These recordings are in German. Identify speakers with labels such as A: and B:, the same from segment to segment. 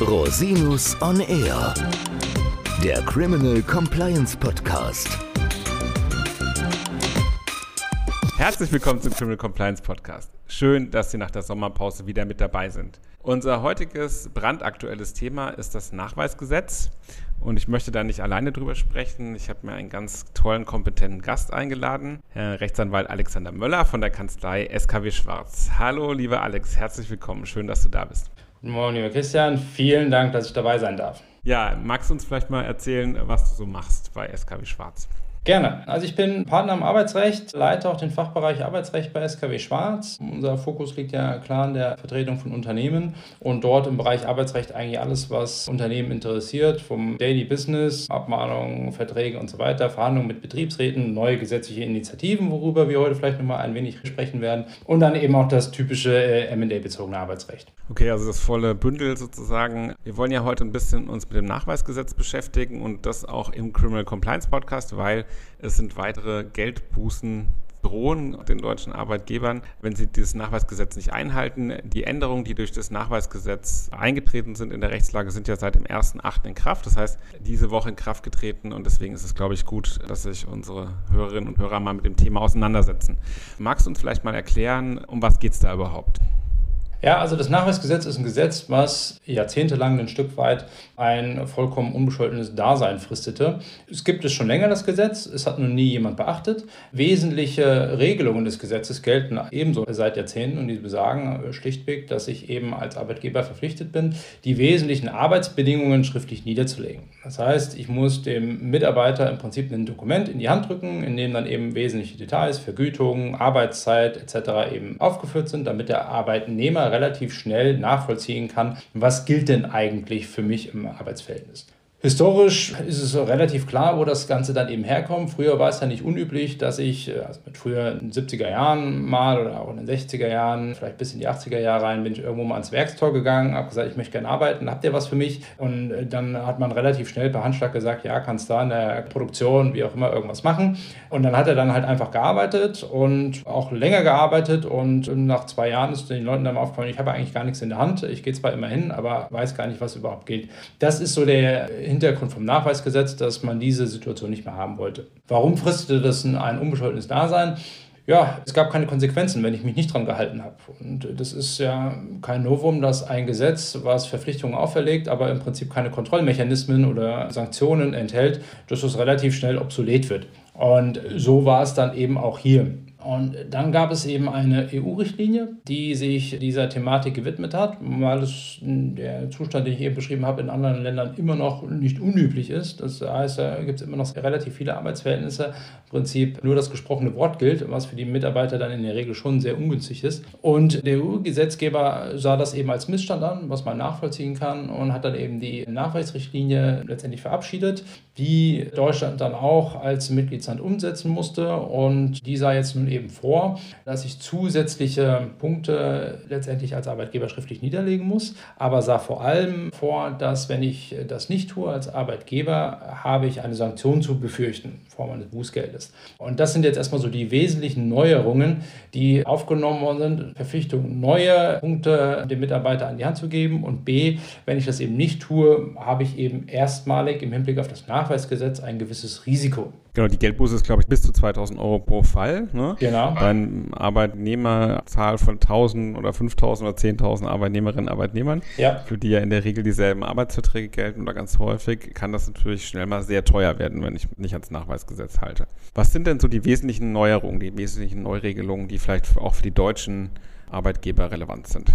A: Rosinus on Air, der Criminal Compliance Podcast.
B: Herzlich willkommen zum Criminal Compliance Podcast. Schön, dass Sie nach der Sommerpause wieder mit dabei sind. Unser heutiges brandaktuelles Thema ist das Nachweisgesetz. Und ich möchte da nicht alleine drüber sprechen. Ich habe mir einen ganz tollen, kompetenten Gast eingeladen, Herr Rechtsanwalt Alexander Möller von der Kanzlei SKW Schwarz. Hallo, lieber Alex, herzlich willkommen. Schön, dass du da bist.
C: Guten Morgen, lieber Christian. Vielen Dank, dass ich dabei sein darf.
B: Ja, magst du uns vielleicht mal erzählen, was du so machst bei SKW Schwarz?
C: Gerne. Also ich bin Partner im Arbeitsrecht, leite auch den Fachbereich Arbeitsrecht bei SKW Schwarz. Unser Fokus liegt ja klar in der Vertretung von Unternehmen und dort im Bereich Arbeitsrecht eigentlich alles, was Unternehmen interessiert, vom Daily Business, Abmahnungen, Verträge und so weiter, Verhandlungen mit Betriebsräten, neue gesetzliche Initiativen, worüber wir heute vielleicht nochmal ein wenig sprechen werden und dann eben auch das typische äh, M&A-bezogene Arbeitsrecht.
B: Okay, also das volle Bündel sozusagen. Wir wollen ja heute ein bisschen uns mit dem Nachweisgesetz beschäftigen und das auch im Criminal Compliance Podcast, weil es sind weitere Geldbußen drohen den deutschen Arbeitgebern, wenn sie dieses Nachweisgesetz nicht einhalten. Die Änderungen, die durch das Nachweisgesetz eingetreten sind in der Rechtslage, sind ja seit dem 1.8. in Kraft. Das heißt, diese Woche in Kraft getreten und deswegen ist es, glaube ich, gut, dass sich unsere Hörerinnen und Hörer mal mit dem Thema auseinandersetzen. Magst du uns vielleicht mal erklären, um was geht es da überhaupt?
C: Ja, also das Nachweisgesetz ist ein Gesetz, was jahrzehntelang ein Stück weit ein vollkommen unbescholtenes Dasein fristete. Es gibt es schon länger, das Gesetz, es hat noch nie jemand beachtet. Wesentliche Regelungen des Gesetzes gelten ebenso seit Jahrzehnten und die besagen schlichtweg, dass ich eben als Arbeitgeber verpflichtet bin, die wesentlichen Arbeitsbedingungen schriftlich niederzulegen. Das heißt, ich muss dem Mitarbeiter im Prinzip ein Dokument in die Hand drücken, in dem dann eben wesentliche Details, Vergütung, Arbeitszeit etc. eben aufgeführt sind, damit der Arbeitnehmer relativ schnell nachvollziehen kann, was gilt denn eigentlich für mich im Arbeitsverhältnis. Historisch ist es relativ klar, wo das Ganze dann eben herkommt. Früher war es ja nicht unüblich, dass ich, äh, also mit früher in den 70er Jahren mal oder auch in den 60er Jahren, vielleicht bis in die 80er Jahre rein, bin ich irgendwo mal ans Werkstor gegangen, habe gesagt, ich möchte gerne arbeiten, habt ihr was für mich? Und äh, dann hat man relativ schnell per Handschlag gesagt, ja, kannst da in der Produktion, wie auch immer, irgendwas machen. Und dann hat er dann halt einfach gearbeitet und auch länger gearbeitet und nach zwei Jahren ist den Leuten dann mal aufgefallen, ich habe eigentlich gar nichts in der Hand, ich gehe zwar immer hin, aber weiß gar nicht, was überhaupt gilt. Das ist so der Hintergrund vom Nachweisgesetz, dass man diese Situation nicht mehr haben wollte. Warum fristete das ein unbescholtenes Dasein? ja, es gab keine Konsequenzen, wenn ich mich nicht dran gehalten habe. Und das ist ja kein Novum, dass ein Gesetz, was Verpflichtungen auferlegt, aber im Prinzip keine Kontrollmechanismen oder Sanktionen enthält, dass es relativ schnell obsolet wird. Und so war es dann eben auch hier. Und dann gab es eben eine EU-Richtlinie, die sich dieser Thematik gewidmet hat, weil es der Zustand, den ich eben beschrieben habe, in anderen Ländern immer noch nicht unüblich ist. Das heißt, da gibt es immer noch relativ viele Arbeitsverhältnisse. Im Prinzip nur das gesprochene Wort gilt, was für die Mitarbeiter dann in der Regel schon sehr ungünstig ist. Und der EU-Gesetzgeber sah das eben als Missstand an, was man nachvollziehen kann, und hat dann eben die Nachweisrichtlinie letztendlich verabschiedet, die Deutschland dann auch als Mitgliedsland umsetzen musste. Und die sah jetzt nun eben vor, dass ich zusätzliche Punkte letztendlich als Arbeitgeber schriftlich niederlegen muss, aber sah vor allem vor, dass wenn ich das nicht tue als Arbeitgeber, habe ich eine Sanktion zu befürchten in Form eines Bußgeldes. Und das sind jetzt erstmal so die wesentlichen Neuerungen, die aufgenommen worden sind. Verpflichtung, neue Punkte dem Mitarbeiter an die Hand zu geben und B, wenn ich das eben nicht tue, habe ich eben erstmalig im Hinblick auf das Nachweisgesetz ein gewisses Risiko.
B: Genau, die Geldbuße ist, glaube ich, bis zu 2000 Euro pro Fall. Ne?
C: Genau.
B: Dann Arbeitnehmerzahl von 1000 oder 5000 oder 10.000 Arbeitnehmerinnen und Arbeitnehmern,
C: ja.
B: für die ja in der Regel dieselben Arbeitsverträge gelten oder ganz häufig, kann das natürlich schnell mal sehr teuer werden, wenn ich nicht ans Nachweisgesetz halte. Was sind denn so die wesentlichen Neuerungen, die wesentlichen Neuregelungen, die vielleicht auch für die deutschen Arbeitgeber relevant sind?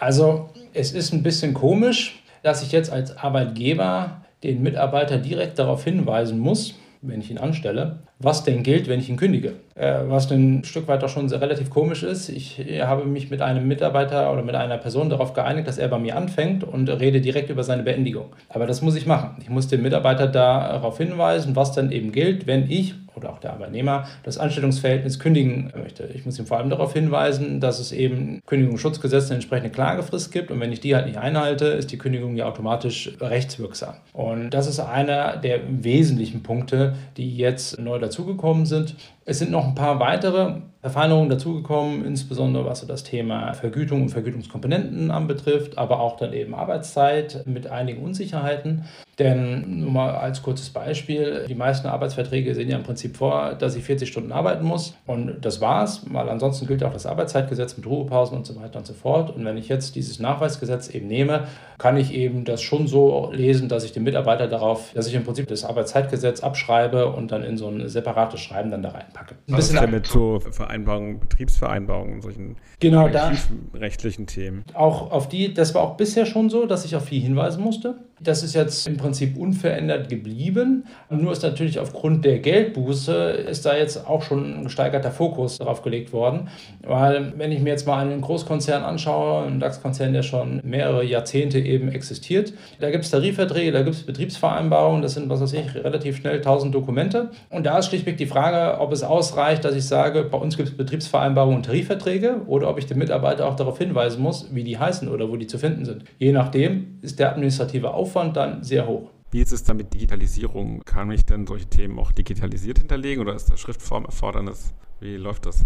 C: Also, es ist ein bisschen komisch, dass ich jetzt als Arbeitgeber den Mitarbeiter direkt darauf hinweisen muss, wenn ich ihn anstelle, was denn gilt, wenn ich ihn kündige. Äh, was ein Stück weit auch schon relativ komisch ist. Ich habe mich mit einem Mitarbeiter oder mit einer Person darauf geeinigt, dass er bei mir anfängt und rede direkt über seine Beendigung. Aber das muss ich machen. Ich muss den Mitarbeiter darauf hinweisen, was dann eben gilt, wenn ich oder auch der Arbeitnehmer das Anstellungsverhältnis kündigen möchte. Ich muss ihm vor allem darauf hinweisen, dass es eben Kündigungsschutzgesetz eine entsprechende Klagefrist gibt und wenn ich die halt nicht einhalte, ist die Kündigung ja automatisch rechtswirksam. Und das ist einer der wesentlichen Punkte, die jetzt neu dazugekommen sind. Es sind noch ein paar weitere Verfeinerungen dazugekommen, insbesondere was so das Thema Vergütung und Vergütungskomponenten anbetrifft, aber auch dann eben Arbeitszeit mit einigen Unsicherheiten. Denn nur mal als kurzes Beispiel, die meisten Arbeitsverträge sehen ja im Prinzip vor, dass ich 40 Stunden arbeiten muss und das war's, weil ansonsten gilt auch das Arbeitszeitgesetz mit Ruhepausen und so weiter und so fort. Und wenn ich jetzt dieses Nachweisgesetz eben nehme, kann ich eben das schon so lesen, dass ich den Mitarbeiter darauf, dass ich im Prinzip das Arbeitszeitgesetz abschreibe und dann in so ein separates Schreiben dann da reinpacke.
B: Ein Was bisschen mit so Vereinbarungen, Betriebsvereinbarungen, solchen
C: genau, da,
B: rechtlichen Themen.
C: Auch auf die, das war auch bisher schon so, dass ich auf die hinweisen musste. Das ist jetzt im Prinzip unverändert geblieben. Nur ist natürlich aufgrund der Geldbuße ist da jetzt auch schon ein gesteigerter Fokus darauf gelegt worden. Weil wenn ich mir jetzt mal einen Großkonzern anschaue, einen DAX-Konzern, der schon mehrere Jahrzehnte eben existiert, da gibt es Tarifverträge, da gibt es Betriebsvereinbarungen, das sind, was weiß ich, relativ schnell 1000 Dokumente. Und da ist schlichtweg die Frage, ob es ausreicht, dass ich sage, bei uns gibt es Betriebsvereinbarungen und Tarifverträge oder ob ich den Mitarbeiter auch darauf hinweisen muss, wie die heißen oder wo die zu finden sind. Je nachdem ist der administrative Aufwand dann sehr hoch.
B: Wie ist es dann mit Digitalisierung? Kann ich denn solche Themen auch digitalisiert hinterlegen oder ist da Schriftformerfordernis? Wie läuft das?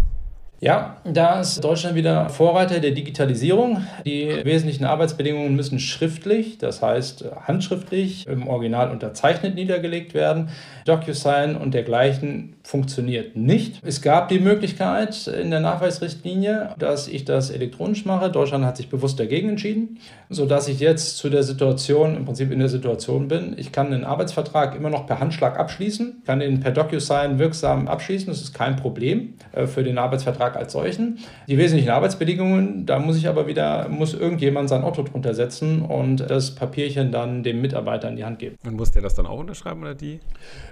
C: Ja, da ist Deutschland wieder Vorreiter der Digitalisierung. Die wesentlichen Arbeitsbedingungen müssen schriftlich, das heißt handschriftlich, im Original unterzeichnet niedergelegt werden. DocuSign und dergleichen funktioniert nicht. Es gab die Möglichkeit in der Nachweisrichtlinie, dass ich das elektronisch mache. Deutschland hat sich bewusst dagegen entschieden, sodass ich jetzt zu der Situation, im Prinzip in der Situation bin, ich kann einen Arbeitsvertrag immer noch per Handschlag abschließen, kann ihn per DocuSign wirksam abschließen, das ist kein Problem äh, für den Arbeitsvertrag Vertrag als solchen. Die wesentlichen Arbeitsbedingungen, da muss ich aber wieder, muss irgendjemand sein Otto drunter setzen und das Papierchen dann dem Mitarbeiter in die Hand geben.
B: Und muss der das dann auch unterschreiben oder die?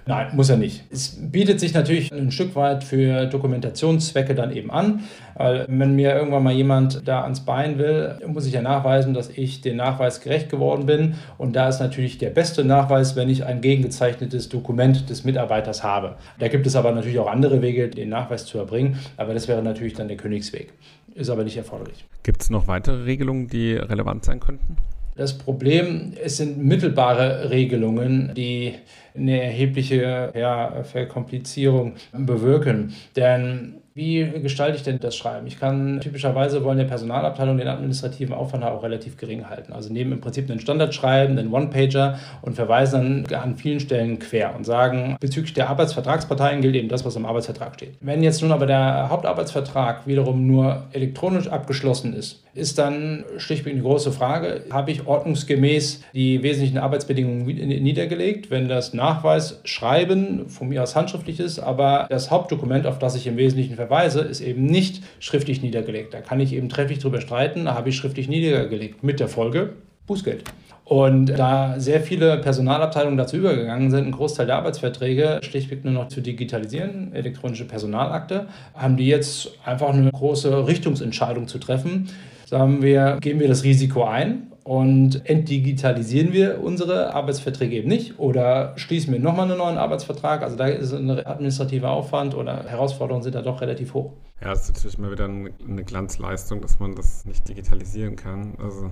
C: Nein, muss er nicht. Es bietet sich natürlich ein Stück weit für Dokumentationszwecke dann eben an, weil wenn mir irgendwann mal jemand da ans Bein will, muss ich ja nachweisen, dass ich den Nachweis gerecht geworden bin. Und da ist natürlich der beste Nachweis, wenn ich ein gegengezeichnetes Dokument des Mitarbeiters habe. Da gibt es aber natürlich auch andere Wege, den Nachweis zu erbringen, aber das wäre natürlich dann der Königsweg. Ist aber nicht erforderlich.
B: Gibt es noch weitere Regelungen, die relevant sein könnten?
C: Das Problem, es sind mittelbare Regelungen, die eine erhebliche ja, Verkomplizierung bewirken. Denn wie gestalte ich denn das Schreiben? Ich kann typischerweise wollen der Personalabteilung den administrativen Aufwand auch relativ gering halten. Also nehmen im Prinzip einen Standardschreiben, einen One-Pager und verweisen dann an vielen Stellen quer und sagen, bezüglich der Arbeitsvertragsparteien gilt eben das, was im Arbeitsvertrag steht. Wenn jetzt nun aber der Hauptarbeitsvertrag wiederum nur elektronisch abgeschlossen ist, ist dann schlichtweg eine große Frage, habe ich ordnungsgemäß die wesentlichen Arbeitsbedingungen niedergelegt, wenn das Nachweisschreiben von mir aus handschriftlich ist, aber das Hauptdokument, auf das ich im Wesentlichen verweise, ist eben nicht schriftlich niedergelegt. Da kann ich eben trefflich drüber streiten, da habe ich schriftlich niedergelegt, mit der Folge Bußgeld. Und da sehr viele Personalabteilungen dazu übergegangen sind, einen Großteil der Arbeitsverträge schlichtweg nur noch zu digitalisieren, elektronische Personalakte, haben die jetzt einfach eine große Richtungsentscheidung zu treffen. Sagen wir, gehen wir das Risiko ein und entdigitalisieren wir unsere Arbeitsverträge eben nicht oder schließen wir nochmal einen neuen Arbeitsvertrag. Also da ist ein administrativer Aufwand oder Herausforderungen sind da doch relativ hoch.
B: Ja, das ist natürlich mal wieder eine Glanzleistung, dass man das nicht digitalisieren kann. Also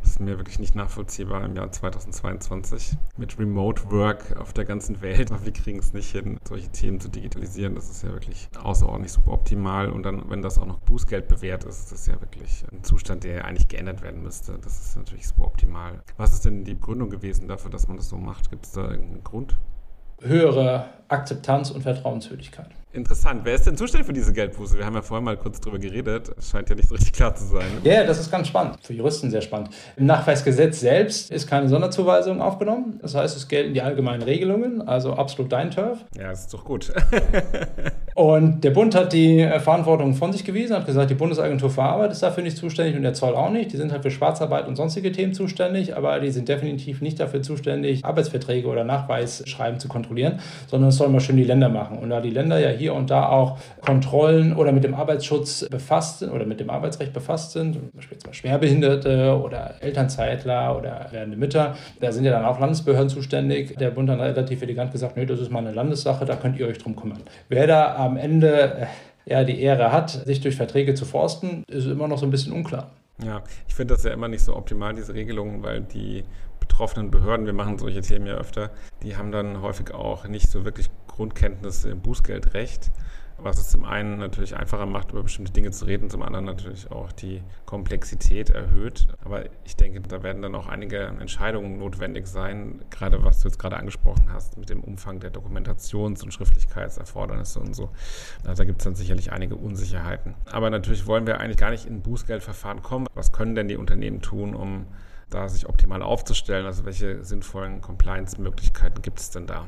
B: das ist mir wirklich nicht nachvollziehbar im Jahr 2022 mit Remote Work auf der ganzen Welt. Wir kriegen es nicht hin, solche Themen zu digitalisieren. Das ist ja wirklich außerordentlich super optimal. Und dann, wenn das auch noch Bußgeld bewährt ist, das ist ja wirklich ein Zustand, der eigentlich geändert werden müsste. Das ist natürlich super optimal. Was ist denn die Begründung gewesen dafür, dass man das so macht? Gibt es da irgendeinen Grund?
C: Höhere Akzeptanz und Vertrauenswürdigkeit.
B: Interessant. Wer ist denn zuständig für diese Geldbuße? Wir haben ja vorhin mal kurz drüber geredet. Es scheint ja nicht so richtig klar zu sein.
C: Ja, yeah, das ist ganz spannend. Für Juristen sehr spannend. Im Nachweisgesetz selbst ist keine Sonderzuweisung aufgenommen. Das heißt, es gelten die allgemeinen Regelungen, also absolut dein Turf.
B: Ja, das ist doch gut.
C: und der Bund hat die Verantwortung von sich gewiesen, hat gesagt, die Bundesagentur für Arbeit ist dafür nicht zuständig und der Zoll auch nicht. Die sind halt für Schwarzarbeit und sonstige Themen zuständig, aber die sind definitiv nicht dafür zuständig, Arbeitsverträge oder Nachweisschreiben zu kontrollieren, sondern das sollen mal schön die Länder machen. Und da die Länder ja hier und da auch Kontrollen oder mit dem Arbeitsschutz befasst sind oder mit dem Arbeitsrecht befasst sind, zum Beispiel Schwerbehinderte oder Elternzeitler oder werdende Mütter, da sind ja dann auch Landesbehörden zuständig. Der Bund hat relativ elegant gesagt, nee, das ist mal eine Landessache, da könnt ihr euch drum kümmern. Wer da am Ende äh, ja, die Ehre hat, sich durch Verträge zu forsten, ist immer noch so ein bisschen unklar.
B: Ja, ich finde das ja immer nicht so optimal, diese Regelungen, weil die betroffenen Behörden, wir machen solche Themen ja öfter, die haben dann häufig auch nicht so wirklich Grundkenntnisse im Bußgeldrecht. Was es zum einen natürlich einfacher macht, über bestimmte Dinge zu reden, zum anderen natürlich auch die Komplexität erhöht. Aber ich denke, da werden dann auch einige Entscheidungen notwendig sein, gerade was du jetzt gerade angesprochen hast mit dem Umfang der Dokumentations- und Schriftlichkeitserfordernisse und so. Also da gibt es dann sicherlich einige Unsicherheiten. Aber natürlich wollen wir eigentlich gar nicht in Bußgeldverfahren kommen. Was können denn die Unternehmen tun, um da sich optimal aufzustellen? Also welche sinnvollen Compliance-Möglichkeiten gibt es denn da?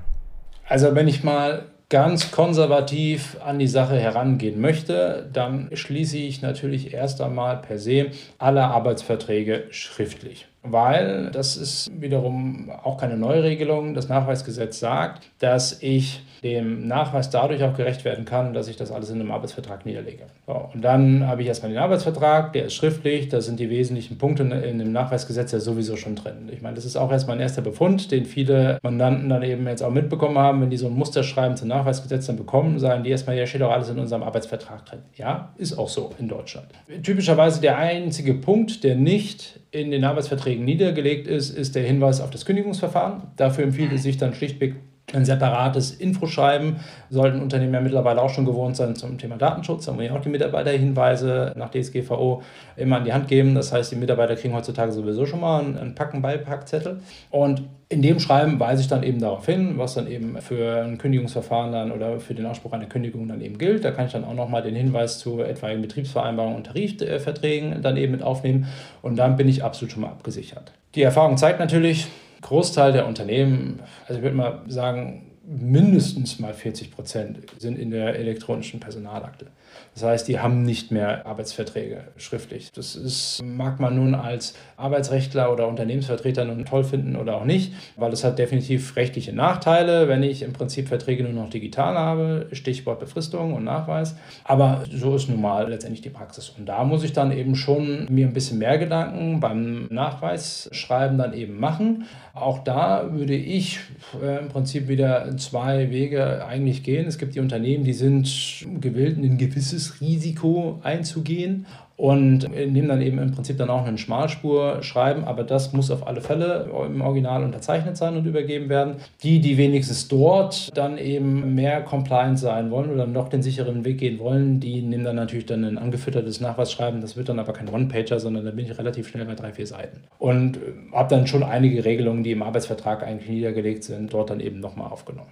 C: Also wenn ich mal ganz konservativ an die Sache herangehen möchte, dann schließe ich natürlich erst einmal per se alle Arbeitsverträge schriftlich. Weil das ist wiederum auch keine Neuregelung. Das Nachweisgesetz sagt, dass ich dem Nachweis dadurch auch gerecht werden kann, dass ich das alles in einem Arbeitsvertrag niederlege. So, und dann habe ich erstmal den Arbeitsvertrag, der ist schriftlich, da sind die wesentlichen Punkte in dem Nachweisgesetz ja sowieso schon drin. Ich meine, das ist auch erstmal ein erster Befund, den viele Mandanten dann eben jetzt auch mitbekommen haben, wenn die so ein Musterschreiben zum Nachweisgesetz dann bekommen, sagen die erstmal, ja, steht auch alles in unserem Arbeitsvertrag drin. Ja, ist auch so in Deutschland. Typischerweise der einzige Punkt, der nicht in den Arbeitsverträgen niedergelegt ist, ist der Hinweis auf das Kündigungsverfahren. Dafür empfiehlt es sich dann schlichtweg ein separates Infoschreiben sollten Unternehmen ja mittlerweile auch schon gewohnt sein zum Thema Datenschutz. Da muss ich auch die Mitarbeiterhinweise nach DSGVO immer an die Hand geben. Das heißt, die Mitarbeiter kriegen heutzutage sowieso schon mal einen Packen-Beipackzettel. Und in dem Schreiben weise ich dann eben darauf hin, was dann eben für ein Kündigungsverfahren dann oder für den Anspruch einer Kündigung dann eben gilt. Da kann ich dann auch nochmal den Hinweis zu etwaigen Betriebsvereinbarungen und Tarifverträgen dann eben mit aufnehmen. Und dann bin ich absolut schon mal abgesichert. Die Erfahrung zeigt natürlich, Großteil der Unternehmen, also ich würde mal sagen, mindestens mal 40 Prozent sind in der elektronischen Personalakte. Das heißt, die haben nicht mehr Arbeitsverträge schriftlich. Das ist, mag man nun als Arbeitsrechtler oder Unternehmensvertreter nun toll finden oder auch nicht, weil es hat definitiv rechtliche Nachteile, wenn ich im Prinzip Verträge nur noch digital habe, Stichwort Befristung und Nachweis. Aber so ist nun mal letztendlich die Praxis. Und da muss ich dann eben schon mir ein bisschen mehr Gedanken beim Nachweisschreiben dann eben machen. Auch da würde ich äh, im Prinzip wieder zwei Wege eigentlich gehen. Es gibt die Unternehmen, die sind gewillt, ein gewisses Risiko einzugehen und nehmen dann eben im Prinzip dann auch eine Schmalspur schreiben, aber das muss auf alle Fälle im Original unterzeichnet sein und übergeben werden. Die, die wenigstens dort dann eben mehr compliant sein wollen oder noch den sicheren Weg gehen wollen, die nehmen dann natürlich dann ein angefüttertes Nachweisschreiben. Das wird dann aber kein One-Pager, sondern da bin ich relativ schnell bei drei, vier Seiten. Und habe dann schon einige Regelungen, die im Arbeitsvertrag eigentlich niedergelegt sind, dort dann eben nochmal aufgenommen.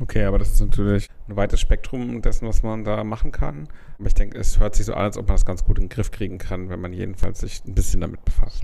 B: Okay, aber das ist natürlich ein weites Spektrum dessen, was man da machen kann. Aber ich denke, es hört sich so an, als ob man das ganz gut in den Griff kriegen kann, wenn man jedenfalls sich ein bisschen damit befasst.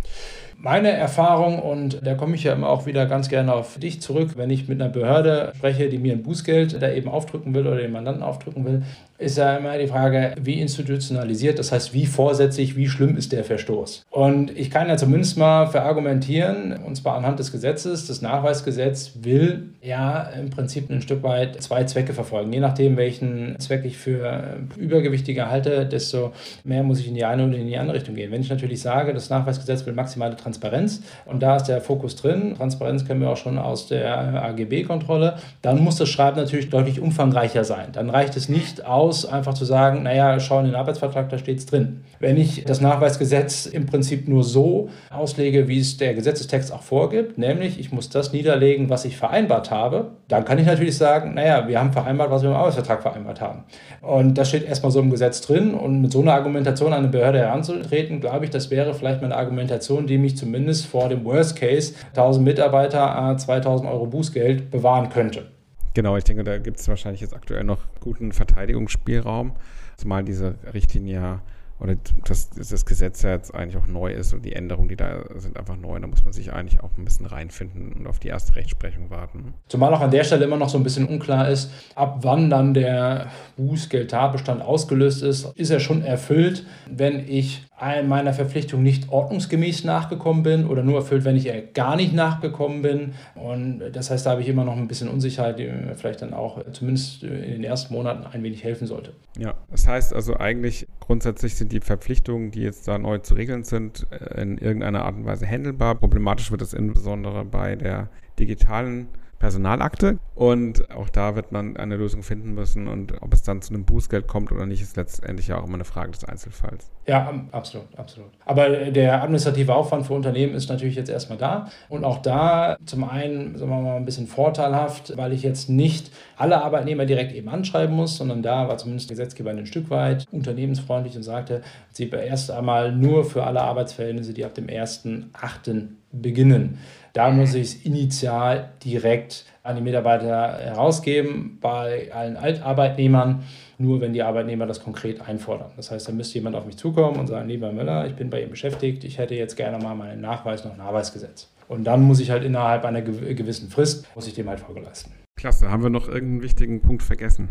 C: Meine Erfahrung, und da komme ich ja immer auch wieder ganz gerne auf dich zurück, wenn ich mit einer Behörde spreche, die mir ein Bußgeld da eben aufdrücken will oder den Mandanten aufdrücken will, ist ja immer die Frage, wie institutionalisiert, das heißt, wie vorsätzlich, wie schlimm ist der Verstoß. Und ich kann ja zumindest mal verargumentieren, und zwar anhand des Gesetzes, das Nachweisgesetz will ja im Prinzip ein Stück weit zwei Zwecke verfolgen. Je nachdem, welchen Zweck ich für übergewichtiger halte, desto mehr muss ich in die eine oder in die andere Richtung gehen. Wenn ich natürlich sage, das Nachweisgesetz will maximale Transparenz und da ist der Fokus drin. Transparenz kennen wir auch schon aus der AGB-Kontrolle. Dann muss das Schreiben natürlich deutlich umfangreicher sein. Dann reicht es nicht aus, einfach zu sagen, naja, schau in den Arbeitsvertrag, da steht es drin. Wenn ich das Nachweisgesetz im Prinzip nur so auslege, wie es der Gesetzestext auch vorgibt, nämlich ich muss das niederlegen, was ich vereinbart habe, dann kann ich natürlich sagen, naja, wir haben vereinbart, was wir im Arbeitsvertrag vereinbart haben. Und das steht erstmal so im Gesetz drin und mit so einer Argumentation an eine Behörde heranzutreten, glaube ich, das wäre vielleicht mal eine Argumentation, die mich zumindest vor dem Worst Case 1000 Mitarbeiter 2000 Euro Bußgeld bewahren könnte.
B: Genau, ich denke, da gibt es wahrscheinlich jetzt aktuell noch guten Verteidigungsspielraum, zumal diese Richtlinie oder dass das Gesetz ja jetzt eigentlich auch neu ist und die Änderungen, die da sind, einfach neu. Da muss man sich eigentlich auch ein bisschen reinfinden und auf die erste Rechtsprechung warten.
C: Zumal auch an der Stelle immer noch so ein bisschen unklar ist, ab wann dann der Bußgeldtatbestand ausgelöst ist. Ist er schon erfüllt, wenn ich meiner Verpflichtung nicht ordnungsgemäß nachgekommen bin oder nur erfüllt, wenn ich gar nicht nachgekommen bin. Und das heißt, da habe ich immer noch ein bisschen Unsicherheit, die mir vielleicht dann auch zumindest in den ersten Monaten ein wenig helfen sollte.
B: Ja, das heißt also eigentlich grundsätzlich sind die Verpflichtungen, die jetzt da neu zu regeln sind, in irgendeiner Art und Weise handelbar. Problematisch wird es insbesondere bei der digitalen Personalakte. Und auch da wird man eine Lösung finden müssen. Und ob es dann zu einem Bußgeld kommt oder nicht, ist letztendlich ja auch immer eine Frage des Einzelfalls.
C: Ja, absolut, absolut. Aber der administrative Aufwand für Unternehmen ist natürlich jetzt erstmal da. Und auch da zum einen, sagen wir mal, ein bisschen vorteilhaft, weil ich jetzt nicht alle Arbeitnehmer direkt eben anschreiben muss, sondern da war zumindest der Gesetzgeber ein Stück weit unternehmensfreundlich und sagte, sie erst einmal nur für alle Arbeitsverhältnisse, die ab dem 1.8. beginnen. Da muss ich es initial direkt an die Mitarbeiter herausgeben, bei allen Altarbeitnehmern, nur wenn die Arbeitnehmer das konkret einfordern. Das heißt, da müsste jemand auf mich zukommen und sagen, lieber Müller, ich bin bei Ihnen beschäftigt, ich hätte jetzt gerne mal meinen Nachweis noch ein Arbeitsgesetz. Und dann muss ich halt innerhalb einer gewissen Frist, muss ich dem halt Folge leisten.
B: Klasse, haben wir noch irgendeinen wichtigen Punkt vergessen?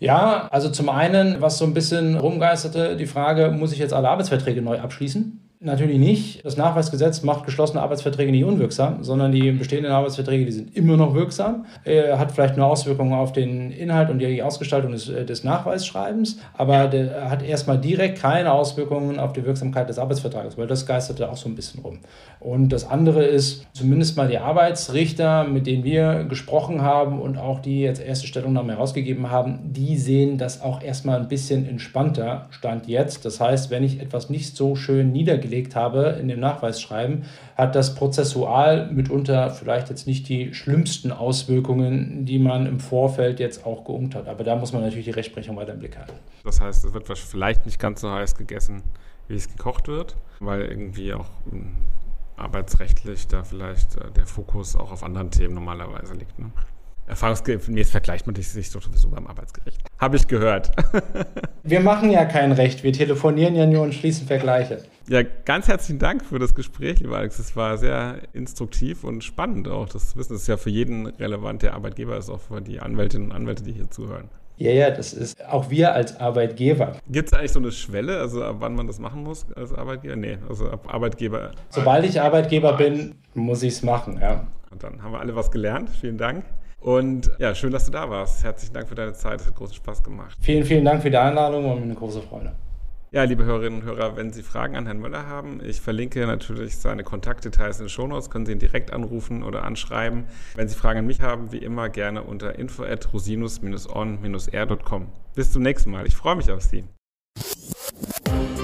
C: Ja, also zum einen, was so ein bisschen rumgeisterte, die Frage, muss ich jetzt alle Arbeitsverträge neu abschließen? Natürlich nicht. Das Nachweisgesetz macht geschlossene Arbeitsverträge nicht unwirksam, sondern die bestehenden Arbeitsverträge, die sind immer noch wirksam. Er hat vielleicht nur Auswirkungen auf den Inhalt und die Ausgestaltung des, äh, des Nachweisschreibens, aber der hat erstmal direkt keine Auswirkungen auf die Wirksamkeit des Arbeitsvertrages, weil das geisterte auch so ein bisschen rum. Und das andere ist zumindest mal die Arbeitsrichter, mit denen wir gesprochen haben und auch die jetzt erste Stellungnahme herausgegeben haben, die sehen das auch erstmal ein bisschen entspannter, stand jetzt. Das heißt, wenn ich etwas nicht so schön niedergelegt gelegt habe in dem Nachweisschreiben, hat das prozessual mitunter vielleicht jetzt nicht die schlimmsten Auswirkungen, die man im Vorfeld jetzt auch geungt hat. Aber da muss man natürlich die Rechtsprechung weiter im Blick halten.
B: Das heißt, es wird vielleicht nicht ganz so heiß gegessen, wie es gekocht wird, weil irgendwie auch hm, arbeitsrechtlich da vielleicht äh, der Fokus auch auf anderen Themen normalerweise liegt. Ne? Erfahrungsgemäß vergleicht man sich sowieso beim Arbeitsgericht. Habe ich gehört.
C: wir machen ja kein Recht, wir telefonieren ja nur und schließen Vergleiche.
B: Ja, ganz herzlichen Dank für das Gespräch, lieber Alex. Es war sehr instruktiv und spannend auch. Das Wissen ist ja für jeden relevant, der Arbeitgeber ist, auch für die Anwältinnen und Anwälte, die hier zuhören.
C: Ja, ja, das ist auch wir als Arbeitgeber.
B: Gibt es eigentlich so eine Schwelle, also ab wann man das machen muss als Arbeitgeber? Nee, also ab Arbeitgeber.
C: Sobald ich Arbeitgeber bin, muss ich es machen, ja.
B: Und dann haben wir alle was gelernt. Vielen Dank. Und ja, schön, dass du da warst. Herzlichen Dank für deine Zeit. Es hat großen Spaß gemacht.
C: Vielen, vielen Dank für die Einladung und eine große Freude.
B: Ja, liebe Hörerinnen und Hörer, wenn Sie Fragen an Herrn Möller haben, ich verlinke natürlich seine Kontaktdetails in den Shownotes, können Sie ihn direkt anrufen oder anschreiben. Wenn Sie Fragen an mich haben, wie immer gerne unter info at rosinus-on-r.com. Bis zum nächsten Mal. Ich freue mich auf Sie.